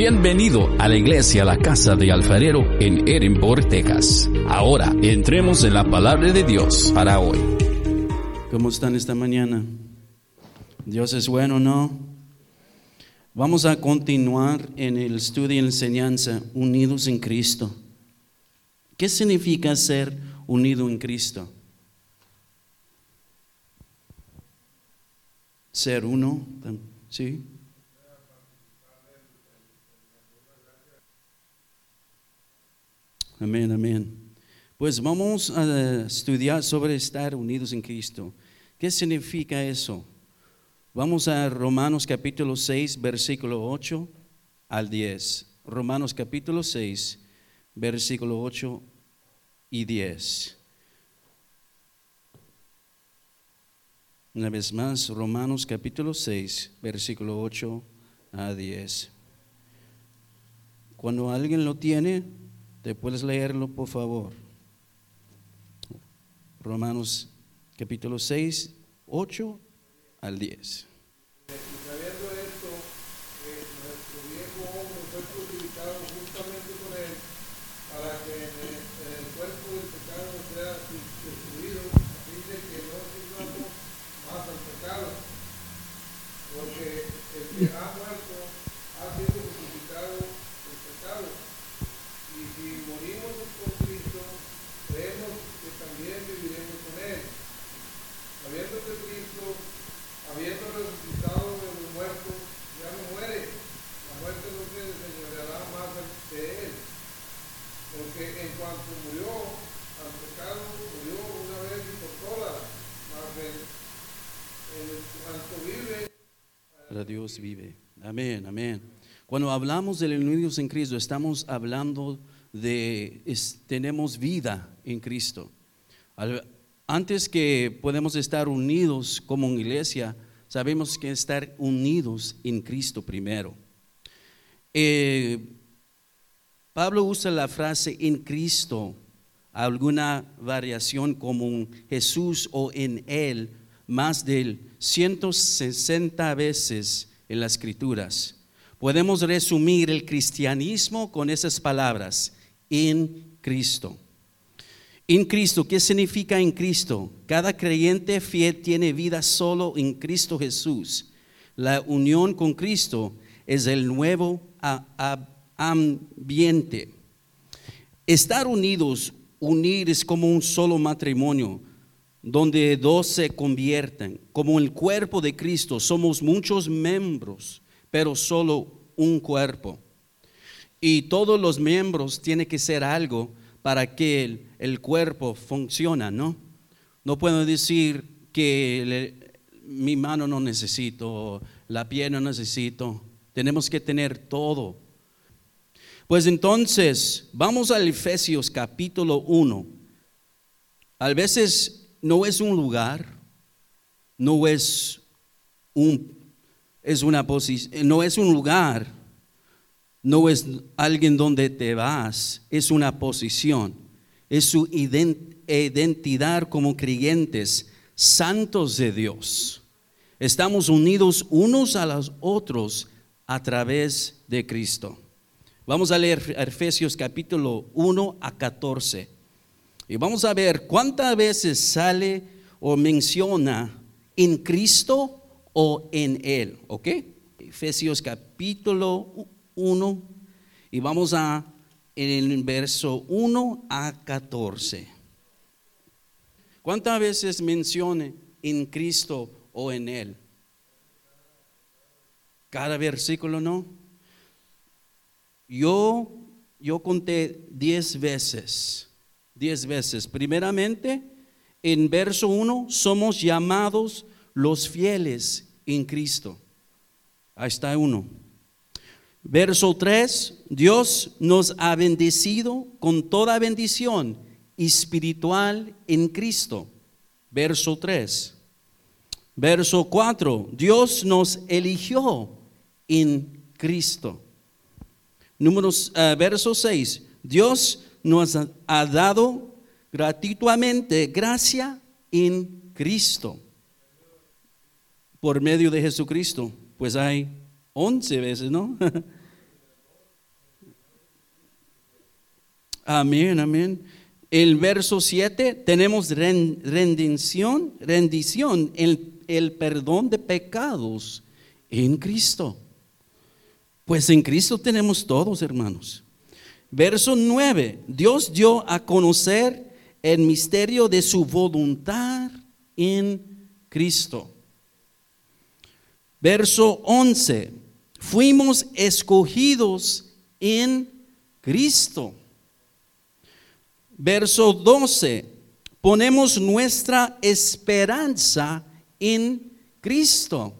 Bienvenido a la iglesia La Casa de Alfarero en Edinburgh, Texas. Ahora entremos en la palabra de Dios para hoy. ¿Cómo están esta mañana? Dios es bueno, ¿no? Vamos a continuar en el estudio y enseñanza unidos en Cristo. ¿Qué significa ser unido en Cristo? Ser uno, ¿sí? Amén, amén. Pues vamos a estudiar sobre estar unidos en Cristo. ¿Qué significa eso? Vamos a Romanos capítulo 6, versículo 8 al 10. Romanos capítulo 6, versículo 8 y 10. Una vez más, Romanos capítulo 6, versículo 8 a 10. Cuando alguien lo tiene, ¿te puedes leerlo, por favor? Romanos capítulo 6, 8 al 10. sabiendo esto, que nuestro viejo hombre fue crucificado juntamente con él, para que en el, en el cuerpo del pecado sea destruido, a fin de que no sirvamos más al pecado. Porque el que ha muerto ha sido crucificado el pecado. Y si morimos con Cristo, creemos que también viviremos con él. Sabiendo que Cristo habiendo resucitado de los muertos, ya no muere. La muerte no se enseñoreará más de él. Porque en cuanto murió al pecado, murió una vez y por todas. Mas en, en cuanto vive, Dios vive. Amén, amén. Cuando hablamos de unidos en Cristo, estamos hablando de, es- tenemos vida en Cristo. Antes que podemos estar unidos como una iglesia, sabemos que estar unidos en Cristo primero. Eh, Pablo usa la frase en Cristo, alguna variación como en Jesús o en Él, más de 160 veces en las Escrituras. Podemos resumir el cristianismo con esas palabras, en Cristo. En Cristo, ¿qué significa en Cristo? Cada creyente fiel tiene vida solo en Cristo Jesús. La unión con Cristo es el nuevo ambiente. Estar unidos, unir es como un solo matrimonio, donde dos se convierten. Como el cuerpo de Cristo, somos muchos miembros, pero solo un cuerpo. Y todos los miembros tienen que ser algo para que el, el cuerpo funcione, ¿no? No puedo decir que mi mano no necesito, la pierna no necesito. Tenemos que tener todo. Pues entonces, vamos al Efesios capítulo 1. A veces no es un lugar, no es un es una posición, no es un lugar, no es alguien donde te vas, es una posición, es su ident- identidad como creyentes, santos de Dios. Estamos unidos unos a los otros a través de Cristo. Vamos a leer Efesios capítulo 1 a 14. Y vamos a ver cuántas veces sale o menciona en Cristo o en Él, ¿ok? Efesios capítulo 1 y vamos a en el verso 1 a 14. ¿Cuántas veces menciona en Cristo o en Él? Cada versículo, ¿no? Yo, yo conté diez veces, diez veces. Primeramente, en verso 1, somos llamados los fieles en Cristo. Ahí está uno. Verso 3, Dios nos ha bendecido con toda bendición espiritual en Cristo. Verso 3. Verso 4, Dios nos eligió en Cristo. Números, eh, verso 6, Dios nos ha dado gratuitamente gracia en Cristo, por medio de Jesucristo. Pues hay once veces, ¿no? amén, amén. El verso 7, tenemos rendición, rendición, el, el perdón de pecados en Cristo. Pues en Cristo tenemos todos, hermanos. Verso 9, Dios dio a conocer el misterio de su voluntad en Cristo. Verso 11, fuimos escogidos en Cristo. Verso 12, ponemos nuestra esperanza en Cristo.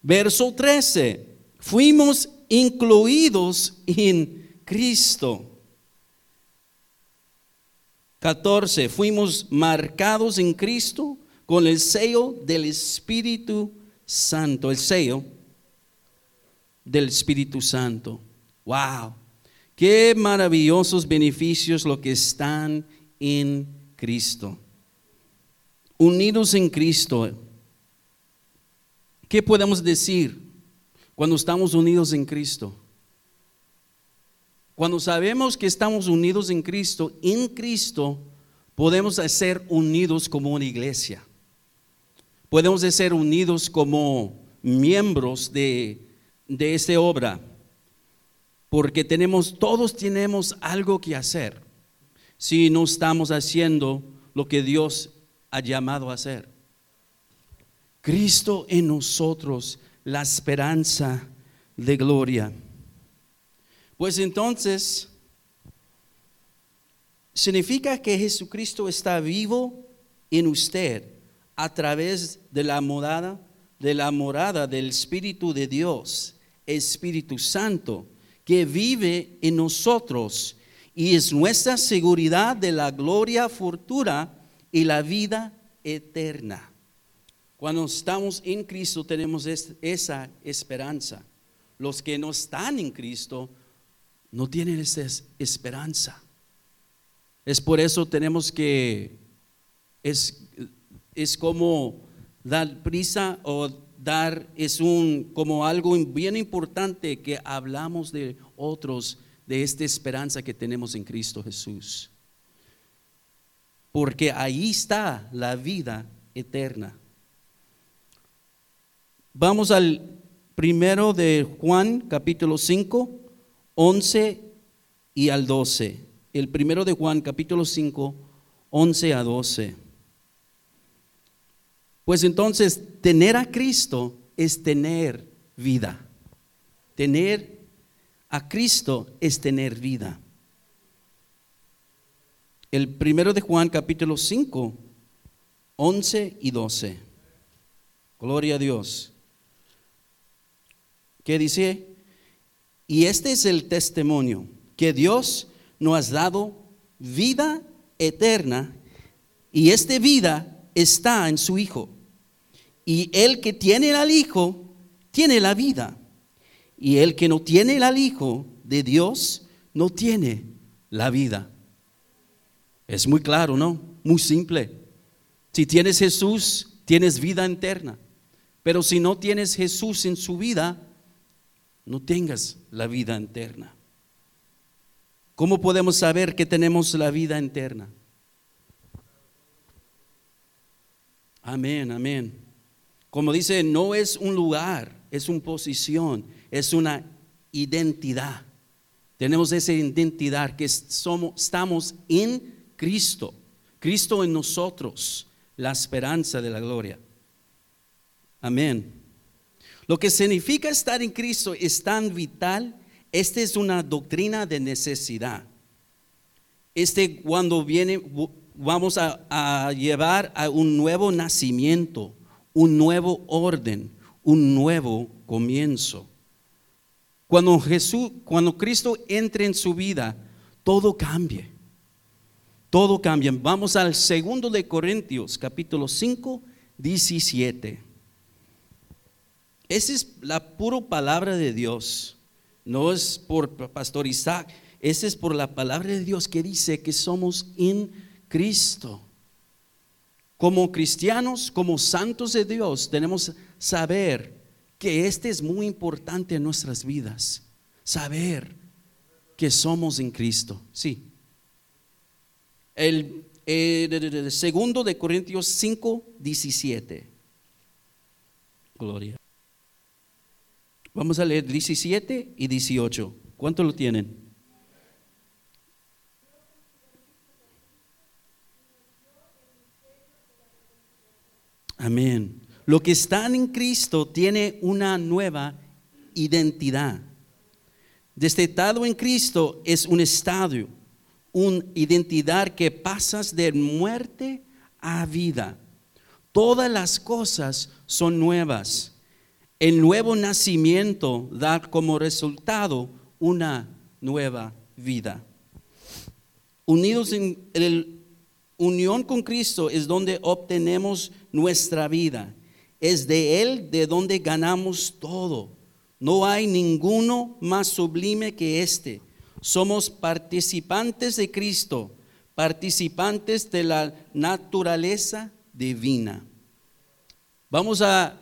Verso 13, fuimos incluidos en Cristo. 14, fuimos marcados en Cristo con el sello del Espíritu Santo, el sello del Espíritu Santo. Wow, qué maravillosos beneficios lo que están en Cristo. Unidos en Cristo. ¿Qué podemos decir cuando estamos unidos en Cristo? Cuando sabemos que estamos unidos en Cristo, en Cristo podemos ser unidos como una iglesia. Podemos ser unidos como miembros de, de esta obra. Porque tenemos, todos tenemos algo que hacer si no estamos haciendo lo que Dios ha llamado a hacer. Cristo en nosotros, la esperanza de gloria. Pues entonces, significa que Jesucristo está vivo en usted a través de la morada, de la morada del Espíritu de Dios, Espíritu Santo, que vive en nosotros y es nuestra seguridad de la gloria futura y la vida eterna. Cuando estamos en Cristo tenemos es- esa esperanza. Los que no están en Cristo no tienen esa es- esperanza. Es por eso tenemos que, es, es como dar prisa o dar, es un, como algo bien importante que hablamos de otros, de esta esperanza que tenemos en Cristo Jesús. Porque ahí está la vida eterna. Vamos al primero de Juan, capítulo 5, 11 y al 12. El primero de Juan, capítulo 5, 11 a 12. Pues entonces, tener a Cristo es tener vida. Tener a Cristo es tener vida. El primero de Juan, capítulo 5, 11 y 12. Gloria a Dios. ¿Qué dice? Y este es el testimonio, que Dios nos ha dado vida eterna y esta vida está en su Hijo. Y el que tiene al Hijo, tiene la vida. Y el que no tiene al Hijo de Dios, no tiene la vida. Es muy claro, ¿no? Muy simple. Si tienes Jesús, tienes vida eterna. Pero si no tienes Jesús en su vida, no tengas la vida eterna. ¿Cómo podemos saber que tenemos la vida eterna? Amén, amén. Como dice, no es un lugar, es una posición, es una identidad. Tenemos esa identidad que somos, estamos en Cristo, Cristo en nosotros, la esperanza de la gloria. Amén. Lo que significa estar en Cristo es tan vital. Esta es una doctrina de necesidad. Este cuando viene, vamos a, llevar a un nuevo nacimiento, un nuevo orden, un nuevo comienzo. Cuando Jesús, cuando Cristo entre en su vida, todo cambia. Todo cambia. Vamos al segundo de Corintios, capítulo 5, 17. Esa es la pura palabra de Dios. No es por Pastor Isaac. Esa es por la palabra de Dios que dice que somos en Cristo. Como cristianos, como santos de Dios, tenemos saber que este es muy importante en nuestras vidas. Saber que somos en Cristo. Sí. El, de- segundo de Corintios 5, 17. Gloria. Vamos a leer 17 y 18. ¿Cuánto lo tienen? Amén. Lo que están en Cristo tiene una nueva identidad. Destetado en Cristo es un estadio, una identidad que pasas de muerte a vida. Todas las cosas son nuevas. El nuevo nacimiento da como resultado una nueva vida. Unidos en el unión con Cristo es donde obtenemos nuestra vida. Es de Él de donde ganamos todo. No hay ninguno más sublime que este. Somos participantes de Cristo, participantes de la naturaleza divina. Vamos a,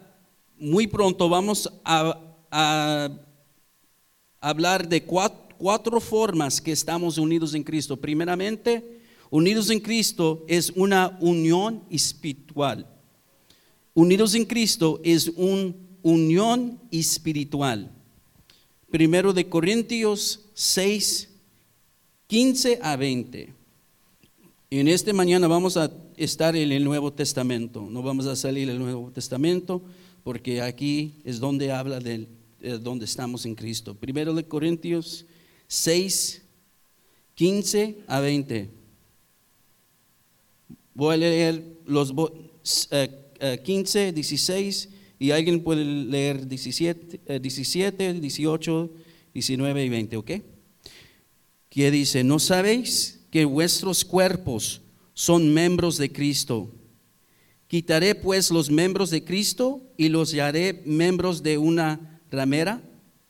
muy pronto vamos a, hablar de cuatro, formas que estamos unidos en Cristo. Primeramente, unidos en Cristo es una unión espiritual. Unidos en Cristo es una unión espiritual. Primero de Corintios 6, 15 a 20. En este mañana vamos a estar en el Nuevo Testamento. No vamos a salir del Nuevo Testamento porque aquí es donde habla de donde estamos en Cristo. Primero de Corintios 6, 15 a 20. Voy a leer los eh, eh, 15, 16 y alguien puede leer 17, eh, 17, 18, 19 y 20, ¿ok? Que dice, ¿no sabéis que vuestros cuerpos son miembros de Cristo? Quitaré pues los miembros de Cristo y los haré miembros de una ramera?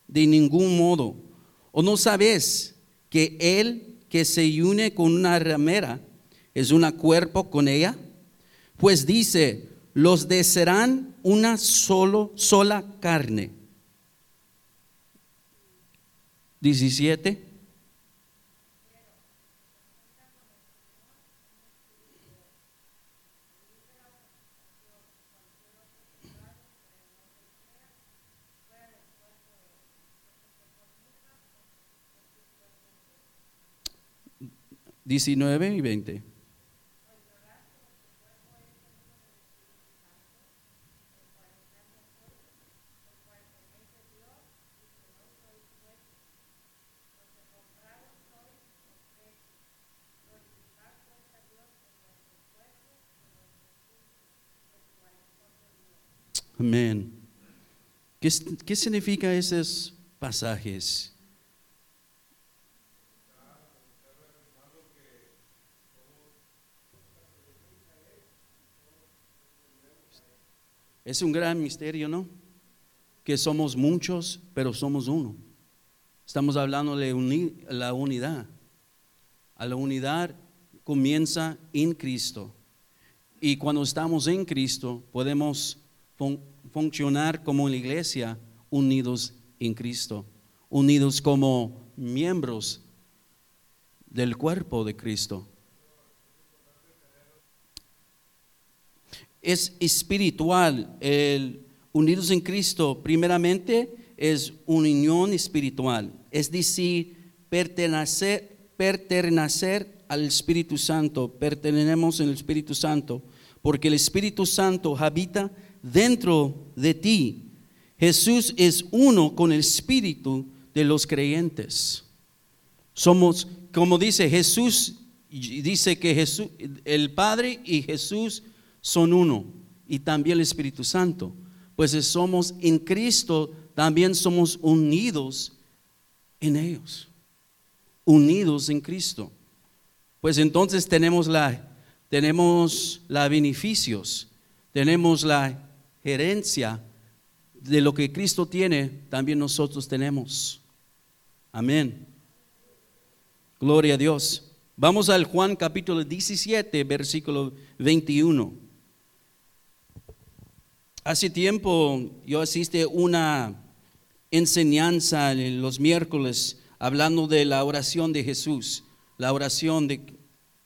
De ningún modo. ¿O no sabéis que el que se une con una ramera es un cuerpo con ella? Pues dice, los de serán una solo, sola carne. 17. Diecinueve y veinte. Amén. ¿Qué, ¿Qué, significa esos pasajes? Es un gran misterio, ¿no? Que somos muchos, pero somos uno. Estamos hablando de la unidad. A la unidad comienza en Cristo. Y cuando estamos en Cristo, podemos fun funcionar como la iglesia unidos en Cristo, unidos como miembros del cuerpo de Cristo. Es espiritual, el unidos en Cristo, primeramente es unión espiritual, es decir, pertenecer, pertenecer al Espíritu Santo, pertenecemos al Espíritu Santo, porque el Espíritu Santo habita dentro de ti. Jesús es uno con el espíritu de los creyentes. Somos, como dice Jesús, dice que Jesús, el Padre y Jesús son uno, y también el Espíritu Santo. Pues somos en Cristo, también somos unidos en ellos, unidos en Cristo. Pues entonces tenemos la, tenemos la beneficios, tenemos la herencia de lo que Cristo tiene, también nosotros tenemos. Amén. Gloria a Dios. Vamos al Juan capítulo 17, versículo 21. Hace tiempo yo asistí a una enseñanza en los miércoles hablando de la oración de Jesús, la oración de,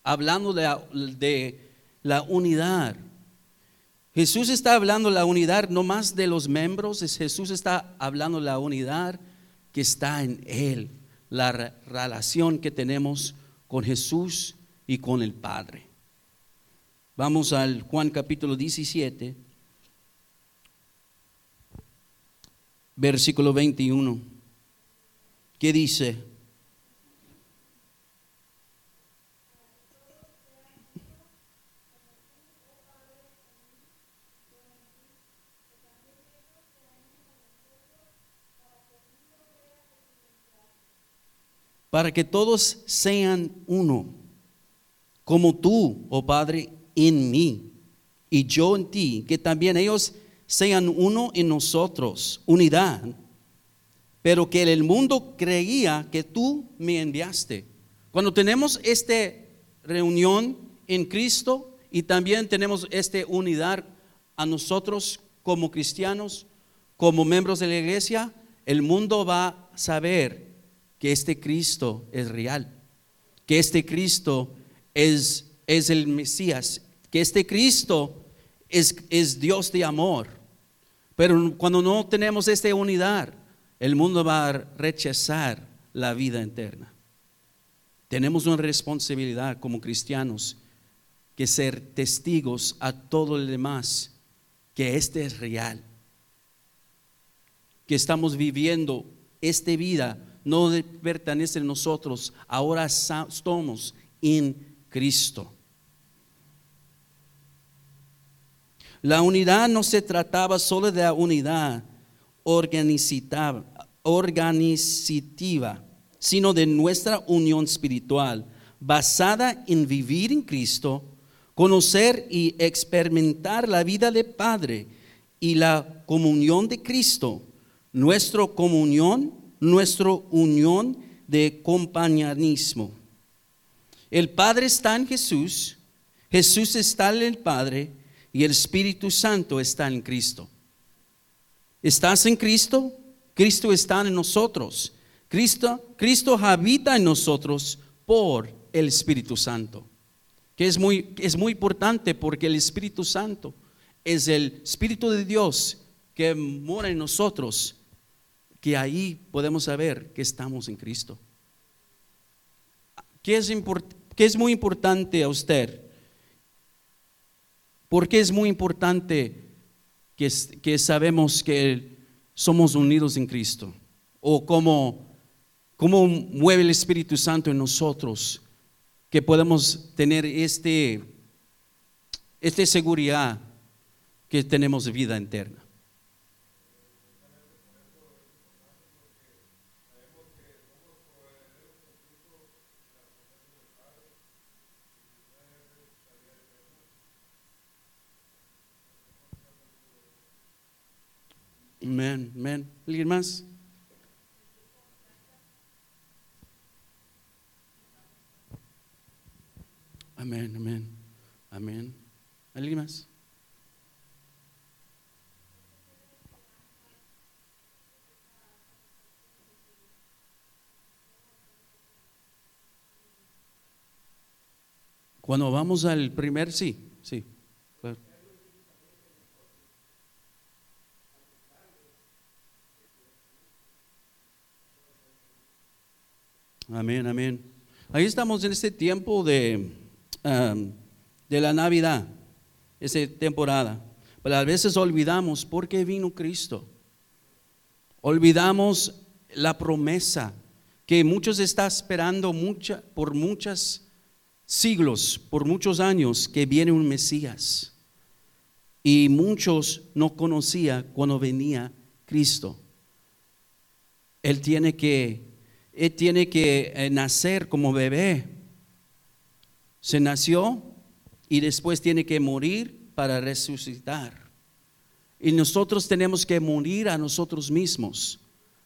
hablando de, de la unidad. Jesús está hablando la unidad no más de los miembros, Jesús está hablando la unidad que está en Él, la relación que tenemos con Jesús y con el Padre. Vamos al Juan capítulo 17, versículo 21. ¿Qué dice? para que todos sean uno, como tú, oh Padre, en mí y yo en ti, que también ellos sean uno en nosotros, unidad, pero que el mundo creía que tú me enviaste. Cuando tenemos esta reunión en Cristo y también tenemos esta unidad a nosotros como cristianos, como miembros de la iglesia, el mundo va a saber que este Cristo es real, que este Cristo es, es el Mesías, que este Cristo es, es Dios de amor. Pero cuando no tenemos esta unidad, el mundo va a rechazar la vida eterna. Tenemos una responsabilidad como cristianos que ser testigos a todo el demás que este es real, que estamos viviendo esta vida no pertenece a nosotros, ahora estamos en Cristo. La unidad no se trataba solo de la unidad organizativa, sino de nuestra unión espiritual, basada en vivir en Cristo, conocer y experimentar la vida de Padre y la comunión de Cristo. Nuestra comunión nuestra unión de compañerismo. El Padre está en Jesús, Jesús está en el Padre y el Espíritu Santo está en Cristo. ¿Estás en Cristo? Cristo está en nosotros. Cristo, Cristo habita en nosotros por el Espíritu Santo. Que es muy, es muy importante porque el Espíritu Santo es el Espíritu de Dios que mora en nosotros que ahí podemos saber que estamos en Cristo. ¿Qué es, es muy importante a usted? ¿Por qué es muy importante que, que sabemos que somos unidos en Cristo? ¿O cómo, cómo mueve el Espíritu Santo en nosotros que podemos tener este, esta seguridad que tenemos vida eterna? Amén, amén. ¿Alguien más? Amén, amén, amén. ¿Alguien más? Cuando vamos al primer, sí, sí. Amén, amén. Ahí estamos en este tiempo de, de la Navidad, esa temporada. Pero a veces olvidamos por qué vino Cristo. Olvidamos la promesa que muchos están esperando mucha, por muchos siglos, por muchos años, que viene un Mesías. Y muchos no conocían cuando venía Cristo. Él tiene que él tiene que eh, nacer como bebé. Se nació y después tiene que morir para resucitar. Y nosotros tenemos que morir a nosotros mismos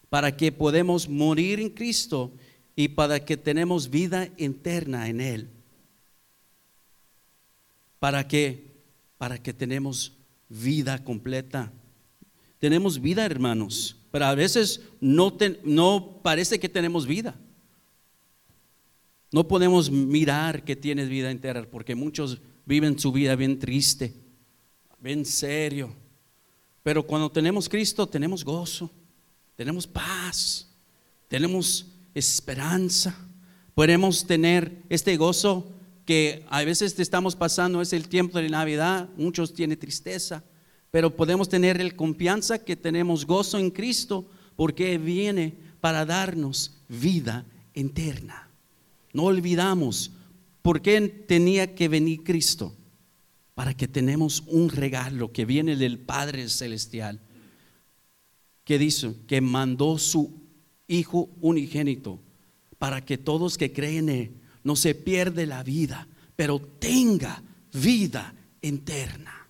para que podamos morir en Cristo y para que tenemos vida eterna en Él. ¿Para que Para que tenemos vida completa. Tenemos vida, hermanos. Pero a veces no, no parece que tenemos vida. No podemos mirar que tienes vida entera porque muchos viven su vida bien triste, bien serio. Pero cuando tenemos Cristo tenemos gozo, tenemos paz, tenemos esperanza. Podemos tener este gozo que a veces te estamos pasando, es el tiempo de Navidad, muchos tienen tristeza, pero podemos tener el confianza que tenemos gozo en Cristo porque viene para darnos vida eterna. No olvidamos por qué tenía que venir Cristo, para que tenemos un regalo que viene del Padre Celestial, que dice que mandó su Hijo unigénito para que todos que creen en Él no se pierde la vida, pero tenga vida eterna.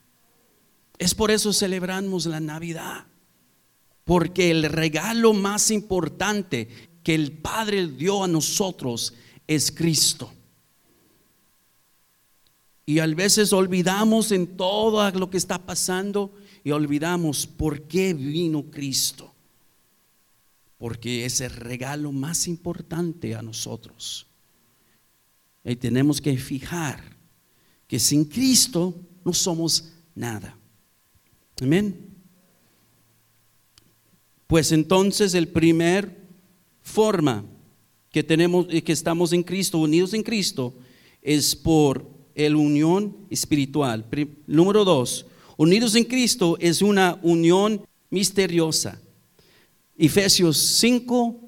Es por eso celebramos la Navidad, porque el regalo más importante que el Padre dio a nosotros es Cristo. Y a veces olvidamos en todo lo que está pasando y olvidamos por qué vino Cristo. Porque es el regalo más importante a nosotros. Y tenemos que fijar que sin Cristo no somos nada. Amén. Pues entonces el primer forma que tenemos que estamos en Cristo, unidos en Cristo, es por el unión espiritual. Número dos, unidos en Cristo es una unión misteriosa. Efesios 5,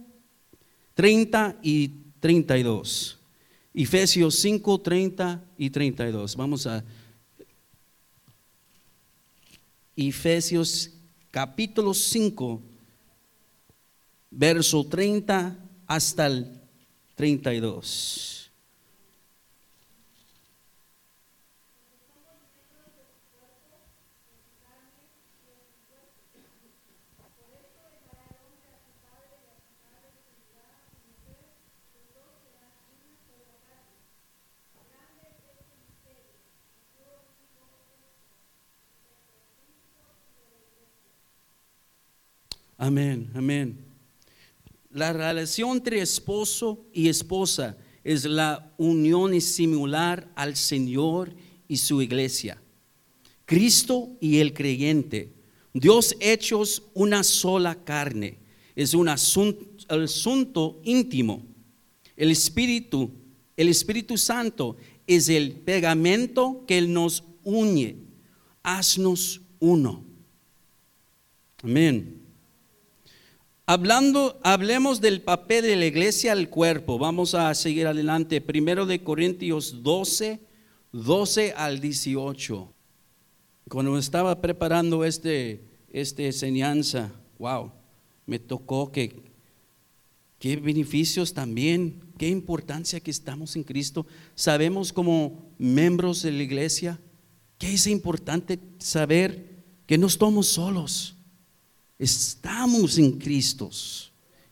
30 y 32. Efesios 5, 30 y 32. Vamos a Efesios capítulo 5, verso 30 hasta el 32. Amén, amén. La relación entre esposo y esposa es la unión similar al Señor y su iglesia. Cristo y el creyente, Dios hechos una sola carne, es un asunto, asunto íntimo. El Espíritu, el Espíritu Santo es el pegamento que nos une. Haznos uno. Amén. Hablando, hablemos del papel de la iglesia al cuerpo. Vamos a seguir adelante. Primero de Corintios 12, 12 al 18. Cuando estaba preparando este, este enseñanza, wow, me tocó que qué beneficios también, qué importancia que estamos en Cristo. Sabemos como miembros de la iglesia que es importante saber que no estamos solos. Estamos en Cristo.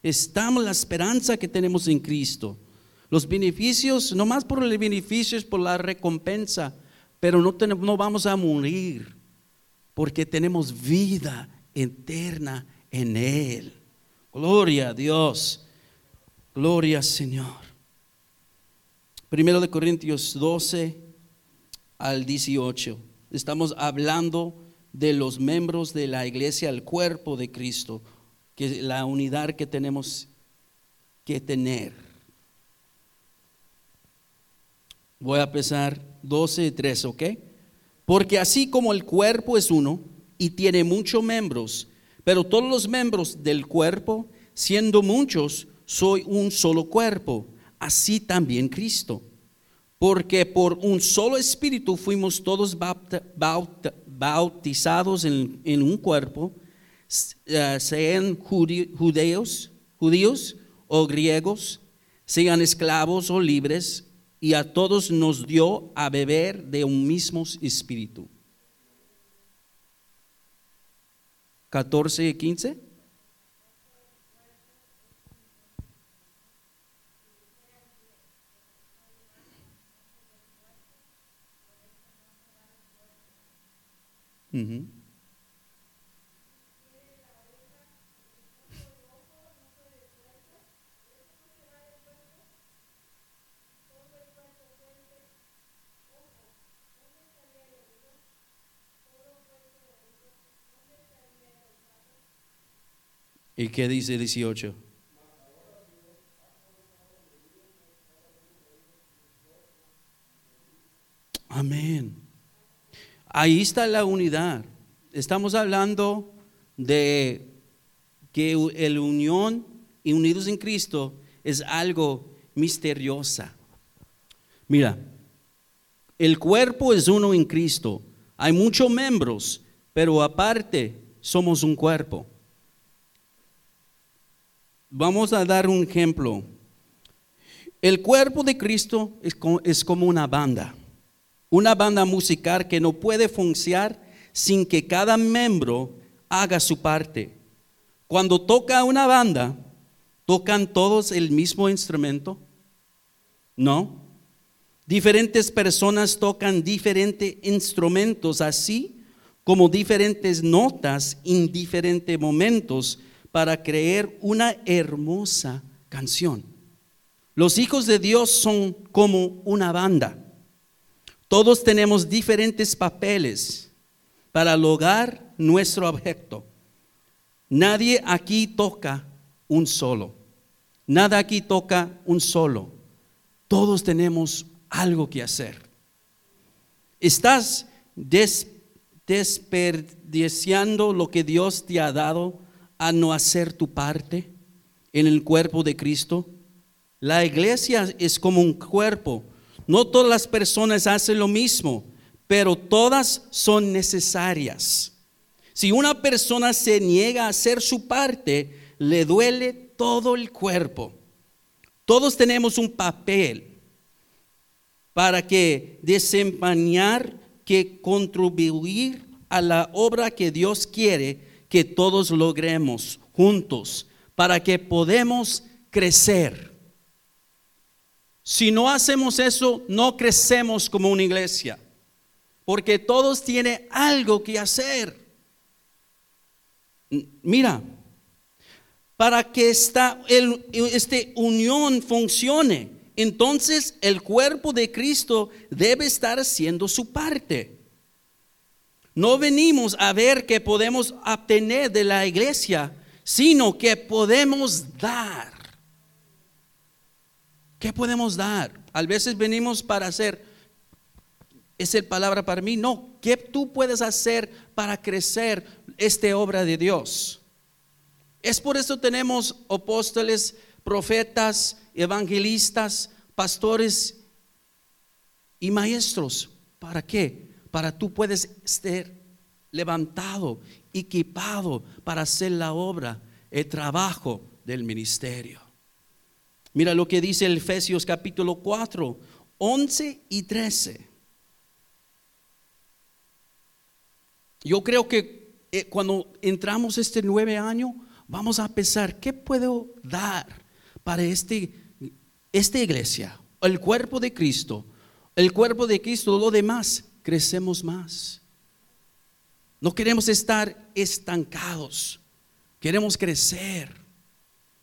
Estamos la esperanza que tenemos en Cristo. Los beneficios, no más por el beneficio, es por la recompensa, pero no, no vamos a morir porque tenemos vida eterna en Él. Gloria a Dios. Gloria al Señor. Primero de Corintios 12 al 18. Estamos hablando de los miembros de la iglesia, el cuerpo de Cristo, que es la unidad que tenemos que tener. Voy a empezar 12 y 13, ¿ok? Porque así como el cuerpo es uno y tiene muchos miembros, pero todos los miembros del cuerpo, siendo muchos, soy un solo cuerpo, así también Cristo. Porque por un solo espíritu fuimos todos bauta- bautizados en, en un cuerpo, eh, sean judeos, judíos o griegos, sean esclavos o libres, y a todos nos dio a beber de un mismo espíritu. 14 y 15. Uh ¿Y qué dice 18? Ahí está la unidad. Estamos hablando de que el unión y unidos en Cristo es algo misteriosa. Mira, el cuerpo es uno en Cristo. Hay muchos miembros, pero aparte somos un cuerpo. Vamos a dar un ejemplo. El cuerpo de Cristo es como, una banda, una banda musical que no puede funcionar sin que cada miembro haga su parte. Cuando toca una banda, ¿tocan todos el mismo instrumento? No. Diferentes personas tocan diferentes instrumentos así como diferentes notas en diferentes momentos para crear una hermosa canción. Los hijos de Dios son como una banda. Todos tenemos diferentes papeles para lograr nuestro objeto. Nadie aquí toca un solo. Nada aquí toca un solo. Todos tenemos algo que hacer. ¿Estás desperdiciando lo que Dios te ha dado a no hacer tu parte en el cuerpo de Cristo? La iglesia es como un cuerpo. No todas las personas hacen lo mismo, pero todas son necesarias. Si una persona se niega a hacer su parte, le duele todo el cuerpo. Todos tenemos un papel para que desempeñar, que contribuir a la obra que Dios quiere que todos logremos juntos para que podamos crecer. Si no hacemos eso, no crecemos como una iglesia, porque todos tienen algo que hacer. Mira, para que esta este unión funcione, entonces el cuerpo de Cristo debe estar haciendo su parte. No venimos a ver qué podemos obtener de la iglesia, sino que podemos dar. ¿Qué podemos dar? A veces venimos para hacer, es el palabra para mí, no, ¿qué tú puedes hacer para crecer esta obra de Dios? Es por eso tenemos apóstoles, profetas, evangelistas, pastores y maestros. ¿Para qué? para tú puedes ser levantado, equipado para hacer la obra, el trabajo del ministerio. Mira lo que dice el Efesios capítulo 4, 11 y 13. Yo creo que eh, cuando entramos este nueve año, vamos a pensar, ¿qué puedo dar para este, esta iglesia? El cuerpo de Cristo, el cuerpo de Cristo, lo demás crecemos más. No queremos estar estancados. Queremos crecer.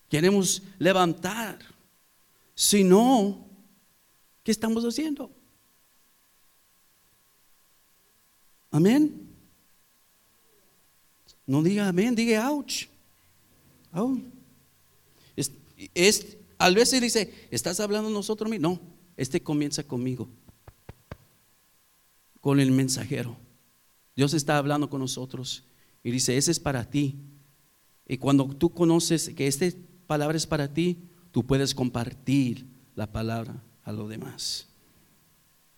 Queremos levantar. Si no, ¿qué estamos haciendo? Amén. No diga amén, diga ouch. Oh. Es, a veces dice, ¿estás hablando nosotros? No, este comienza conmigo con el mensajero. Dios está hablando con nosotros y dice, ese es para ti. Y cuando tú conoces que esta palabra es para ti, tú puedes compartir la palabra a los demás.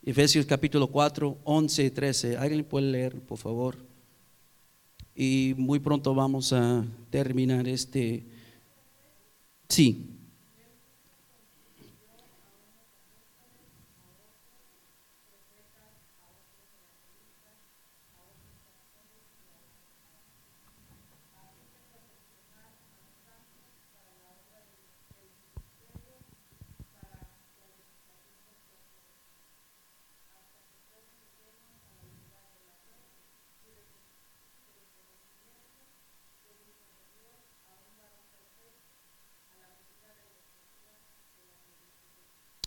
Efesios capítulo 4, 11 y 13. ¿Alguien puede leer, por favor? Y muy pronto vamos a terminar este. Sí,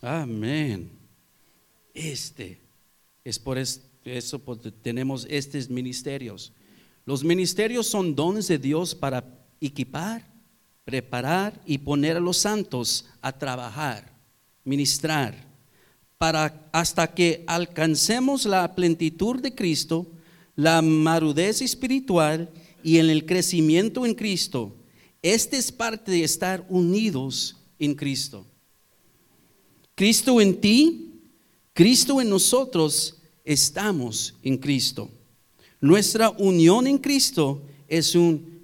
Amén. Este es por eso tenemos estos ministerios. Los ministerios son dones de Dios para equipar preparar y poner a los santos a trabajar, ministrar, para hasta que alcancemos la plenitud de Cristo, la marudez espiritual y en el crecimiento en Cristo. Este es parte de estar unidos en Cristo. Cristo en ti, Cristo en nosotros, estamos en Cristo. Nuestra unión en Cristo es un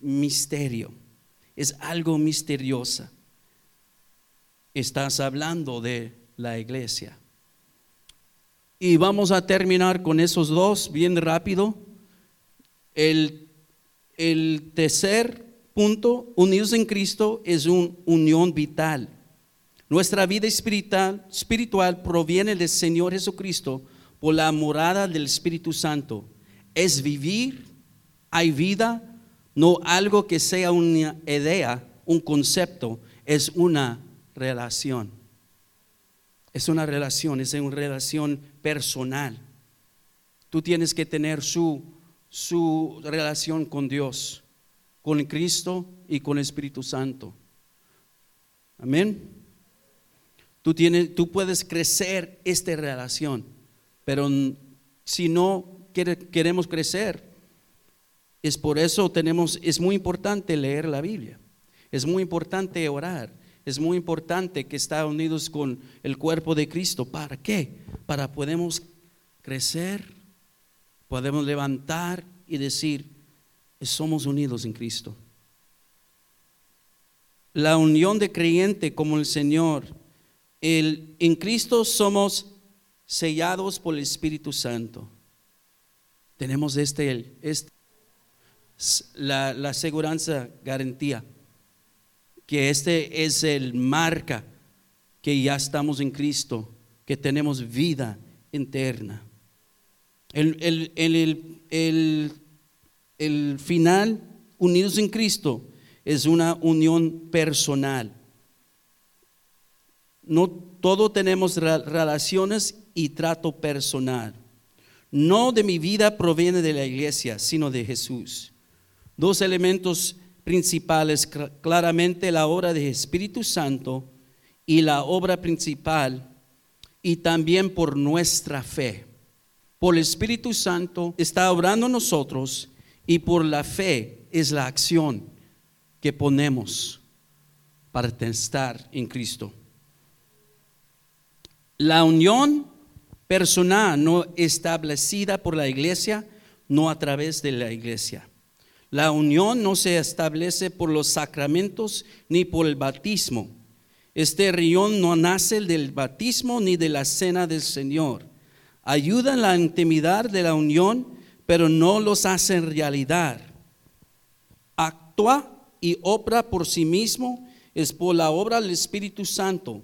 misterio, es algo misterioso. Estás hablando de la iglesia. Y vamos a terminar con esos dos bien rápido. El, el tercer punto, unidos en Cristo, es una unión vital. Nuestra vida espiritual, espiritual proviene del Señor Jesucristo por la morada del Espíritu Santo. Es vivir, hay vida, no algo que sea una idea, un concepto, es una relación. Es una relación, es una relación personal. Tú tienes que tener su, su relación con Dios, con Cristo y con el Espíritu Santo. Amén. Tú, tienes, tú puedes crecer esta relación, pero si no queremos crecer, es por eso tenemos, es muy importante leer la Biblia, es muy importante orar, es muy importante que está unidos con el cuerpo de Cristo. ¿Para qué? Para podemos crecer, podemos levantar y decir, somos unidos en Cristo. La unión de creyente como el Señor, en Cristo somos sellados por el Espíritu Santo. Tenemos este, este la, la seguridad, garantía que este es el marca que ya estamos en Cristo, que tenemos vida eterna. El, el, el, final, unidos en Cristo, es una unión personal. No todo tenemos relaciones y trato personal. No de mi vida proviene de la iglesia, sino de Jesús. Dos elementos principales, claramente la obra del Espíritu Santo y la obra principal, y también por nuestra fe. Por el Espíritu Santo está obrando nosotros y por la fe es la acción que ponemos para estar en Cristo. La unión personal no establecida por la iglesia, no a través de la iglesia. La unión no se establece por los sacramentos ni por el bautismo. Este rión no nace del bautismo ni de la cena del Señor. Ayuda en la intimidad de la unión, pero no los hace en realidad. Actúa y obra por sí mismo es por la obra del Espíritu Santo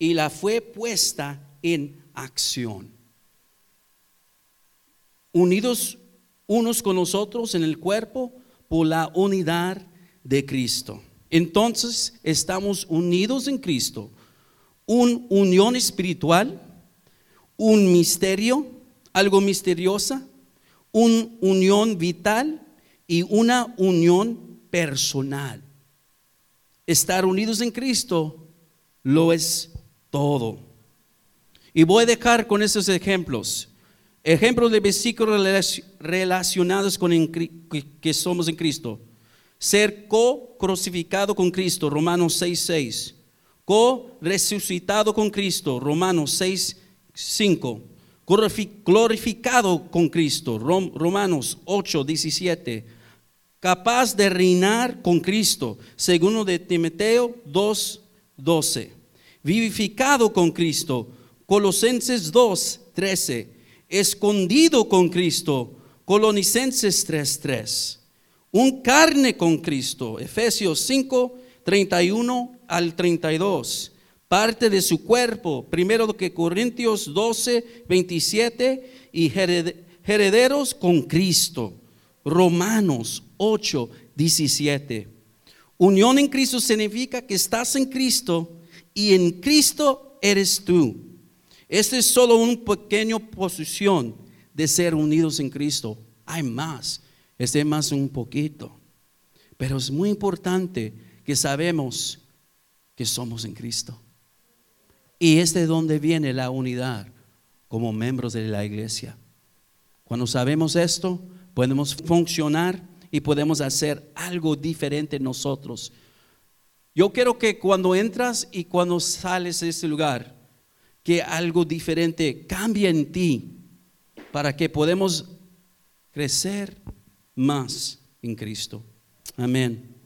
y la fue puesta en acción. Unidos unos con nosotros en el cuerpo, por la unidad de Cristo. Entonces estamos unidos en Cristo. Una unión espiritual, un misterio, algo misteriosa, una unión vital y una unión personal. Estar unidos en Cristo lo es todo. Y voy a dejar con esos ejemplos. Ejemplos de versículos relacionados con que somos en Cristo. Ser co-crucificado con Cristo, Romanos 6.6. Co-resucitado con Cristo, Romanos 6.5. Glorificado con Cristo, Romanos 8.17. Capaz de reinar con Cristo, segundo de Timoteo 2.12. Vivificado con Cristo, Colosenses 2.13 escondido con Cristo. Colonicenses 3:3. Un carne con Cristo. Efesios 5, 31 al 32. Parte de su cuerpo. Primero que Corintios 12, 27. Y herederos con Cristo. Romanos 8, 17. Unión en Cristo significa que estás en Cristo y en Cristo eres tú. Esta es solo una pequeña posición de ser unidos en Cristo. Hay más, este es más un poquito. Pero es muy importante que sabemos que somos en Cristo. Y es de donde viene la unidad como miembros de la iglesia. Cuando sabemos esto, podemos funcionar y podemos hacer algo diferente nosotros. Yo quiero que cuando entras y cuando sales de este lugar, que algo diferente cambie en ti para que podamos crecer más en Cristo. Amén.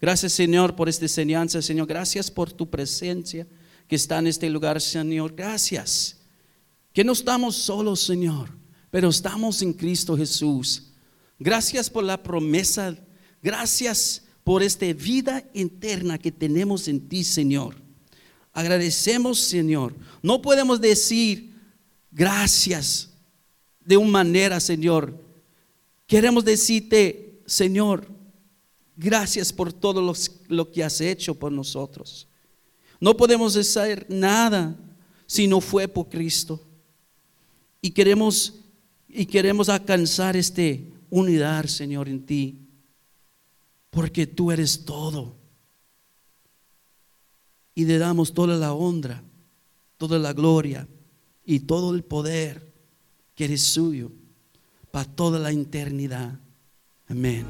Gracias Señor por esta enseñanza, Señor. Gracias por tu presencia que está en este lugar, Señor. Gracias. Que no estamos solos, Señor, pero estamos en Cristo Jesús. Gracias por la promesa. Gracias por esta vida eterna que tenemos en ti, Señor. Agradecemos, Señor. No podemos decir gracias de una manera, Señor. Queremos decirte, Señor, gracias por todo lo, que has hecho por nosotros. No podemos decir nada si no fue por Cristo. Y queremos y queremos alcanzar este unidad, Señor, en ti, porque tú eres todo. Y le damos toda la honra, toda la gloria y todo el poder que eres suyo para toda la eternidad. Amén.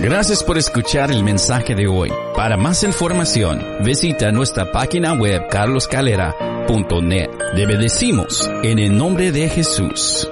Gracias por escuchar el mensaje de hoy. Para más información, visita nuestra página web carloscalera.net. Te en el nombre de Jesús.